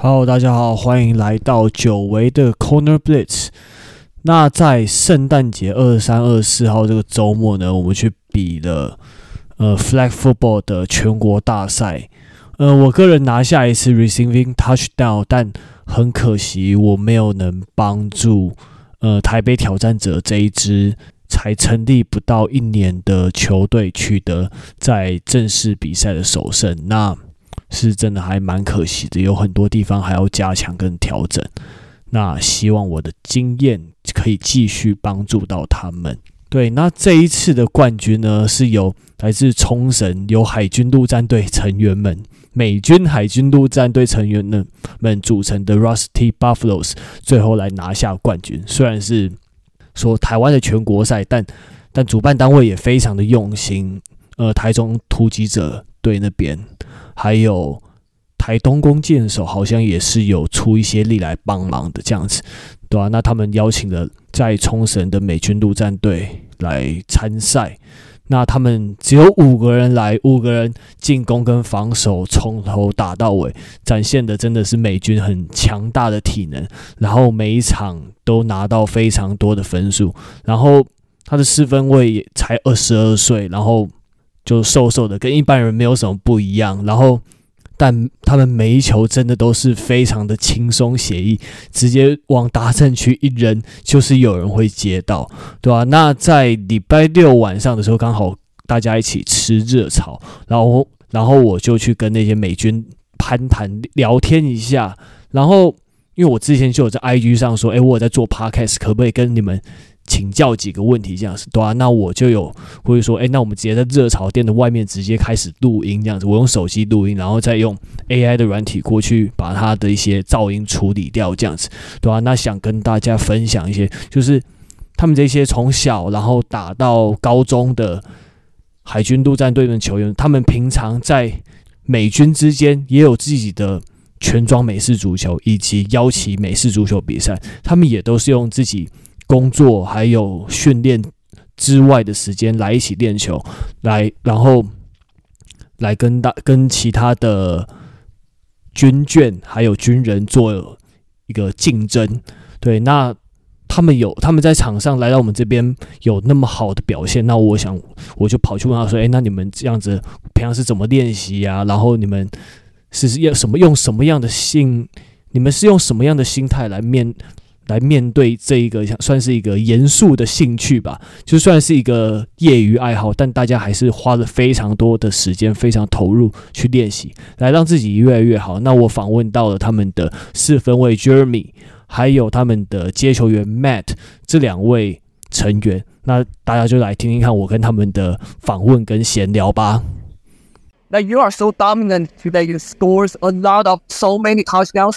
Hello，大家好，欢迎来到久违的 Corner Blitz。那在圣诞节二三、二四号这个周末呢，我们去比了呃 Flag Football 的全国大赛。呃，我个人拿下一次 Receiving Touchdown，但很可惜我没有能帮助呃台北挑战者这一支才成立不到一年的球队取得在正式比赛的首胜。那是真的还蛮可惜的，有很多地方还要加强跟调整。那希望我的经验可以继续帮助到他们。对，那这一次的冠军呢，是由来自冲绳由海军陆战队成员们、美军海军陆战队成员们们组成的 Rusty Buffaloes 最后来拿下冠军。虽然是说台湾的全国赛，但但主办单位也非常的用心。呃，台中突击者队那边。还有台东弓箭手好像也是有出一些力来帮忙的这样子，对吧？那他们邀请了在冲绳的美军陆战队来参赛，那他们只有五个人来，五个人进攻跟防守从头打到尾，展现的真的是美军很强大的体能，然后每一场都拿到非常多的分数，然后他的四分位也才二十二岁，然后。就瘦瘦的，跟一般人没有什么不一样。然后，但他们每一球真的都是非常的轻松写意，直接往达阵区一扔，就是有人会接到，对吧？那在礼拜六晚上的时候，刚好大家一起吃热炒，然后，然后我就去跟那些美军攀谈聊天一下。然后，因为我之前就有在 IG 上说，诶，我在做 Podcast，可不可以跟你们？请教几个问题，这样子对啊，那我就有会说，哎，那我们直接在热潮店的外面直接开始录音，这样子，我用手机录音，然后再用 AI 的软体过去把它的一些噪音处理掉，这样子对啊，那想跟大家分享一些，就是他们这些从小然后打到高中的海军陆战队的球员，他们平常在美军之间也有自己的全装美式足球以及邀请美式足球比赛，他们也都是用自己。工作还有训练之外的时间来一起练球，来然后来跟大跟其他的军眷还有军人做一个竞争。对，那他们有他们在场上来到我们这边有那么好的表现，那我想我就跑去问他说：“哎，那你们这样子平常是怎么练习呀？然后你们是要什么用什么样的心？你们是用什么样的心态来面？”来面对这一个算是一个严肃的兴趣吧，就算是一个业余爱好，但大家还是花了非常多的时间，非常投入去练习，来让自己越来越好。那我访问到了他们的四分卫 Jeremy，还有他们的接球员 Matt 这两位成员，那大家就来听听看我跟他们的访问跟闲聊吧。That you are so dominant today. you scores a lot of so many touchdowns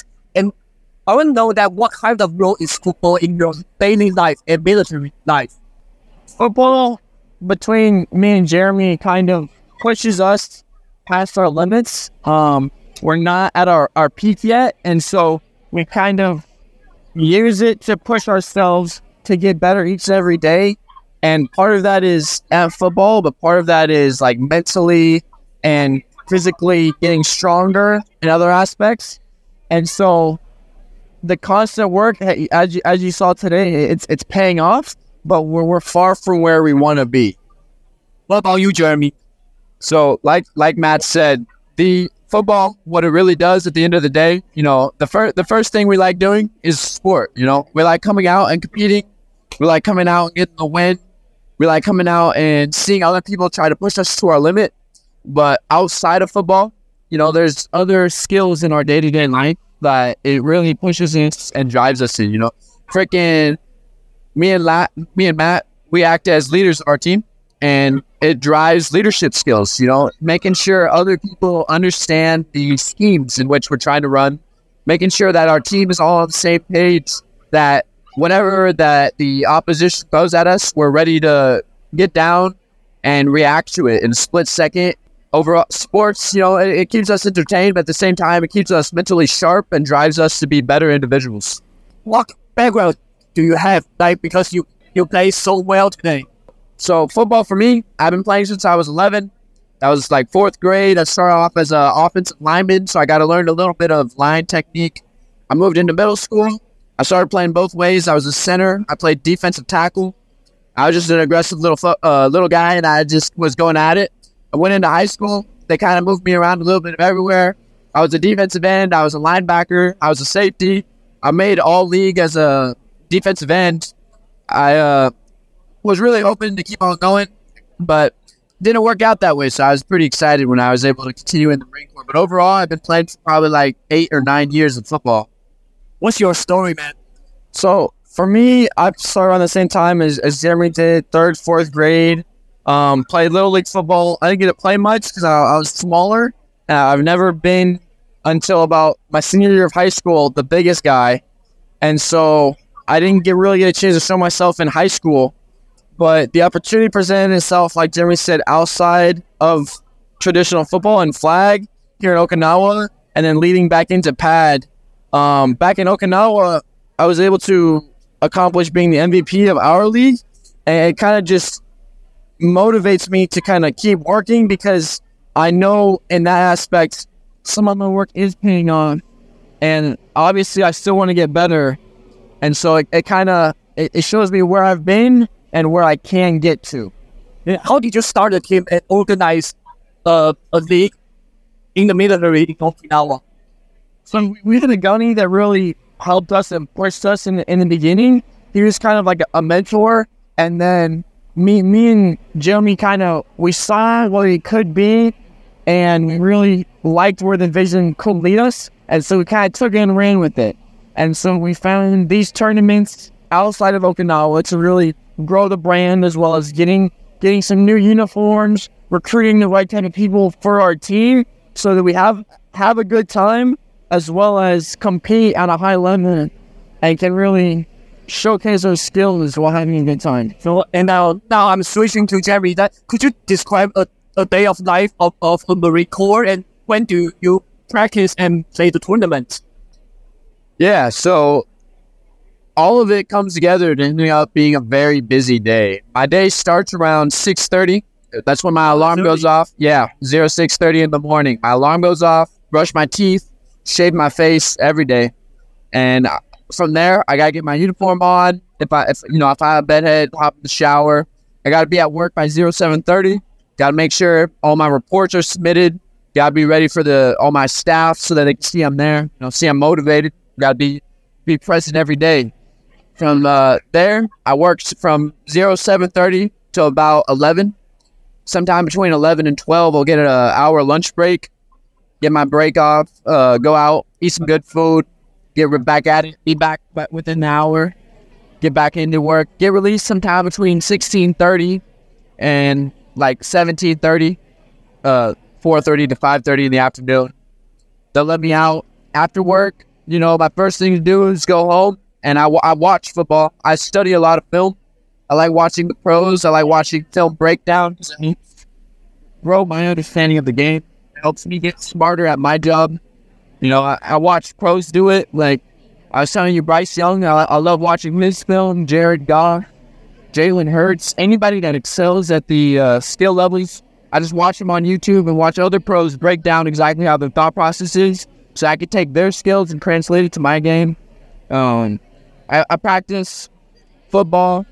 I want to know that what kind of role is football in your daily life and military life? Football between me and Jeremy kind of pushes us past our limits. Um, we're not at our, our peak yet, and so we kind of use it to push ourselves to get better each and every day. And part of that is at football, but part of that is like mentally and physically getting stronger in other aspects. And so the constant work, as you, as you saw today, it's it's paying off, but we're, we're far from where we want to be. What about you, Jeremy? So, like like Matt said, the football, what it really does at the end of the day, you know, the first the first thing we like doing is sport. You know, we like coming out and competing. We like coming out and getting the win. We like coming out and seeing other people try to push us to our limit. But outside of football, you know, there's other skills in our day to day life that it really pushes us and drives us in. You know, freaking me and La- me and Matt, we act as leaders of our team, and it drives leadership skills. You know, making sure other people understand the schemes in which we're trying to run, making sure that our team is all on the same page. That whenever that the opposition goes at us, we're ready to get down and react to it in a split second overall sports, you know, it, it, keeps us entertained, but at the same time, it keeps us mentally sharp and drives us to be better individuals. What background do you have? Like, because you, you play so well today. So football for me, I've been playing since I was 11. That was like fourth grade. I started off as an offensive lineman, so I got to learn a little bit of line technique. I moved into middle school. I started playing both ways. I was a center. I played defensive tackle. I was just an aggressive little uh, little guy, and I just was going at it. I went into high school. They kind of moved me around a little bit of everywhere. I was a defensive end. I was a linebacker. I was a safety. I made all league as a defensive end. I uh, was really hoping to keep on going, but didn't work out that way. So I was pretty excited when I was able to continue in the Marine Corps. But overall, I've been playing for probably like eight or nine years of football. What's your story, man? So for me, I started around the same time as, as Jeremy did, third, fourth grade. Um, played little league football. I didn't get to play much because I, I was smaller. Uh, I've never been until about my senior year of high school the biggest guy, and so I didn't get really get a chance to show myself in high school. But the opportunity presented itself, like Jeremy said, outside of traditional football and flag here in Okinawa, and then leading back into pad. Um, back in Okinawa, I was able to accomplish being the MVP of our league, and it kind of just motivates me to kind of keep working because I know in that aspect some of my work is paying on, and obviously I still want to get better, and so it, it kind of it, it shows me where I've been and where I can get to. How did you start a team and organize uh, a league in the military in Okinawa? So we had a gunny that really helped us and pushed us in the, in the beginning. He was kind of like a mentor, and then me, me and Jeremy kind of we saw what it could be, and we really liked where the vision could lead us, and so we kind of took it and ran with it. And so we found these tournaments outside of Okinawa to really grow the brand as well as getting getting some new uniforms, recruiting the right kind of people for our team, so that we have have a good time as well as compete at a high level and can really showcase our skills while having a good time. So and now now I'm switching to Jerry. That could you describe a, a day of life of, of a Marine Corps and when do you practice and play the tournament? Yeah, so all of it comes together to ending up being a very busy day. My day starts around 6.30. That's when my alarm goes off. Yeah, zero six thirty in the morning. My alarm goes off, brush my teeth, shave my face every day. And from there, I got to get my uniform on. If I, if, you know, if I have a bedhead, hop in the shower. I got to be at work by 0, 7.30. Got to make sure all my reports are submitted. Got to be ready for the all my staff so that they can see I'm there. You know, see I'm motivated. Got to be be present every day. From uh, there, I worked from 0, 7.30 to about 11. Sometime between 11 and 12, I'll get an hour lunch break, get my break off, uh, go out, eat some good food, get back at it, be back ba- within an hour, get back into work, get released sometime between 16.30 and like 17.30, uh, 4.30 to 5.30 in the afternoon. They'll let me out after work. You know, my first thing to do is go home and I, I watch football. I study a lot of film. I like watching the pros. I like watching film breakdowns. grow my understanding of the game. It helps me get smarter at my job. You know, I, I watch pros do it. Like I was telling you, Bryce Young. I, I love watching his film. Jared Goff, Jalen Hurts, anybody that excels at the uh, skill levels. I just watch them on YouTube and watch other pros break down exactly how their thought process is, so I could take their skills and translate it to my game. Um, I, I practice football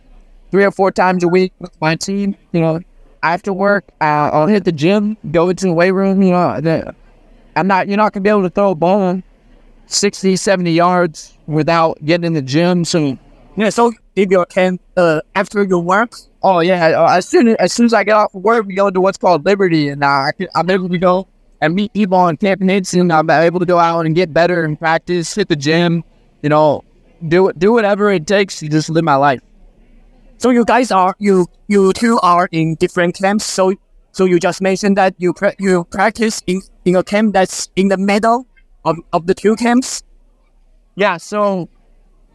three or four times a week with my team. You know, after work, I'll hit the gym, go into the weight room. You know, I'm not, you're not gonna be able to throw a ball 60, 70 yards without getting in the gym. So, Yeah, so if you can uh, after your work, oh yeah, uh, as soon as, as soon as I get off of work, we go into what's called Liberty, and uh, I can, I'm able to go and meet people on Camp and I'm able to go out and get better and practice, hit the gym. You know, do do whatever it takes to just live my life. so you guys are you you two are in different camps. So so you just mentioned that you pra- you practice in, in a camp that's in the middle of, of the two camps. Yeah, so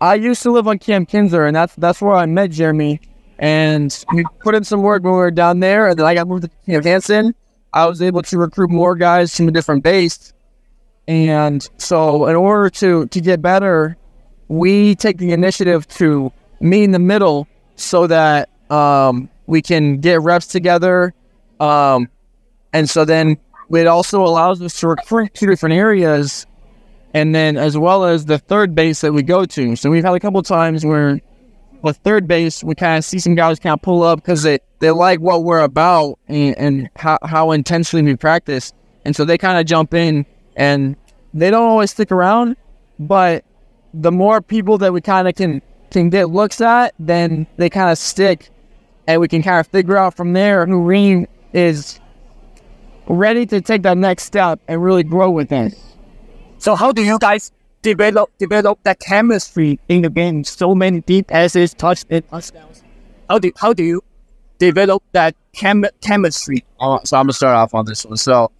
I used to live on Camp Kinser, and that's that's where I met Jeremy. And we put in some work when we were down there, and then I got moved to Camp Hansen. I was able to recruit more guys from a different base. And so, in order to to get better, we take the initiative to meet in the middle so that um, we can get reps together, um, And so then it also allows us to recruit to different areas and then as well as the third base that we go to. So we've had a couple times where with third base, we kind of see some guys kind of pull up because they, they like what we're about and, and how, how intensely we practice. And so they kind of jump in and they don't always stick around, but the more people that we kind of can, can get looks at, then they kind of stick and we can kind of figure out from there who really is ready to take that next step and really grow with it. So how do you guys develop develop that chemistry in the game? So many deep passes, touch and touchdowns. How do how do you develop that chem- chemistry? Uh, so I'm gonna start off on this one. So,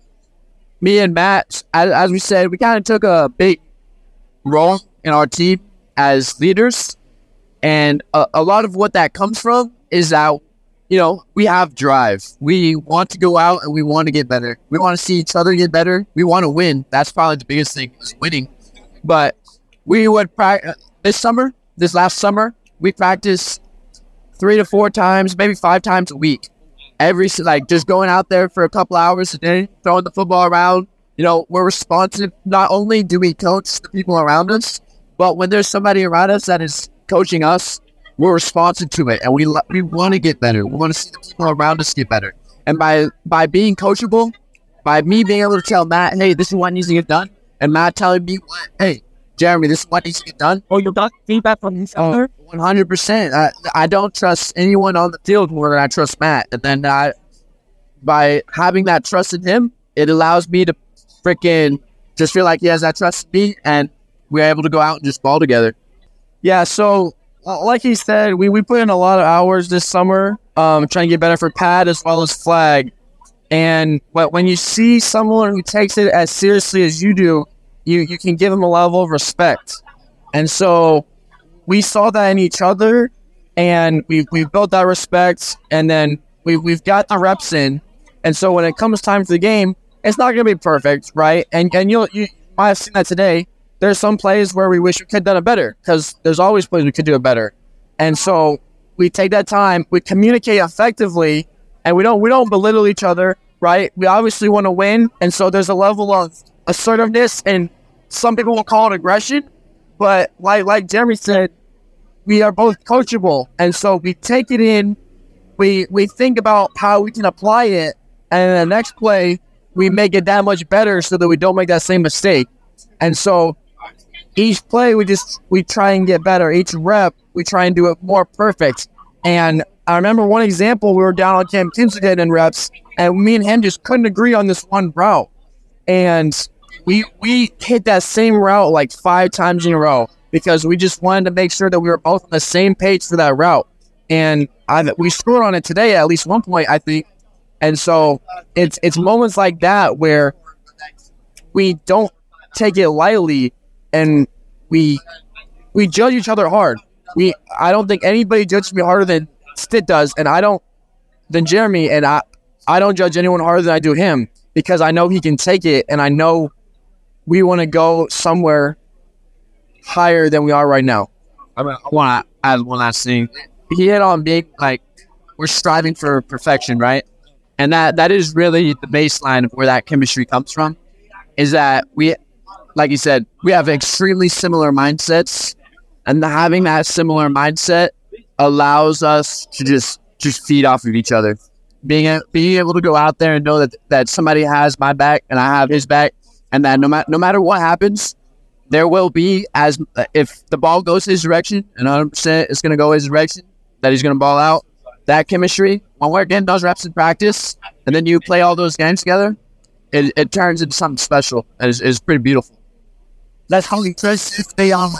me and Matt, as, as we said, we kind of took a big role in our team as leaders, and a, a lot of what that comes from is that you know we have drive. We want to go out and we want to get better. We want to see each other get better. We want to win. That's probably the biggest thing is winning. But we would practice uh, this summer, this last summer, we practiced three to four times, maybe five times a week. Every like just going out there for a couple hours a day, throwing the football around. You know, we're responsive. Not only do we coach the people around us, but when there's somebody around us that is coaching us, we're responsive to it, and we we want to get better. We want to see the people around us get better. And by by being coachable, by me being able to tell Matt, hey, this is what needs to get done, and Matt telling me, what, hey, Jeremy, this is what needs to get done. Or you got feedback from each Oh, other? One hundred percent. I I don't trust anyone on the field more than I trust Matt. And then I, by having that trust in him, it allows me to freaking just feel like he has that trust in me, and we're able to go out and just ball together. Yeah, so like he said, we, we put in a lot of hours this summer um, trying to get better for pad as well as flag. And but when you see someone who takes it as seriously as you do, you, you can give them a level of respect. And so we saw that in each other and we, we built that respect and then we, we've got the reps in. And so when it comes time for the game, it's not going to be perfect, right? And, and you'll, you might have seen that today there's some plays where we wish we could have done it better because there's always plays we could do it better. And so we take that time, we communicate effectively, and we don't we don't belittle each other, right? We obviously want to win, and so there's a level of assertiveness, and some people will call it aggression, but like like Jeremy said, we are both coachable, and so we take it in, we we think about how we can apply it, and the next play we make it that much better so that we don't make that same mistake. And so each play we just we try and get better. Each rep we try and do it more perfect. And I remember one example we were down on Camp Kinsington in reps, and me and him just couldn't agree on this one route. And we we hit that same route like five times in a row because we just wanted to make sure that we were both on the same page for that route. And I, we scored on it today at least one point, I think. And so it's it's moments like that where we don't take it lightly and we we judge each other hard. We I don't think anybody judges me harder than Stitt does, and I don't than Jeremy, and I I don't judge anyone harder than I do him because I know he can take it, and I know we want to go somewhere higher than we are right now. I, mean, I want to add one last thing. He hit on being like we're striving for perfection, right? And that that is really the baseline of where that chemistry comes from. Is that we, like you said, we have extremely similar mindsets, and having that similar mindset allows us to just just feed off of each other. Being a, being able to go out there and know that that somebody has my back and I have his back, and that no matter no matter what happens, there will be as if the ball goes his direction and 100 percent it's going to go his direction that he's going to ball out. That chemistry when we're getting those reps in practice, and then you play all those games together, it, it turns into something special it's pretty beautiful. That's how impressive they are.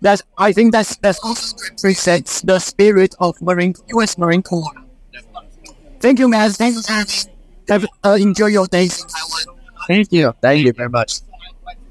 That's I think that's that's also represents the spirit of Marine U.S. Marine Corps. Thank you, man. Thank you, Have uh, enjoy your days in Taiwan. Thank you. Thank you very much.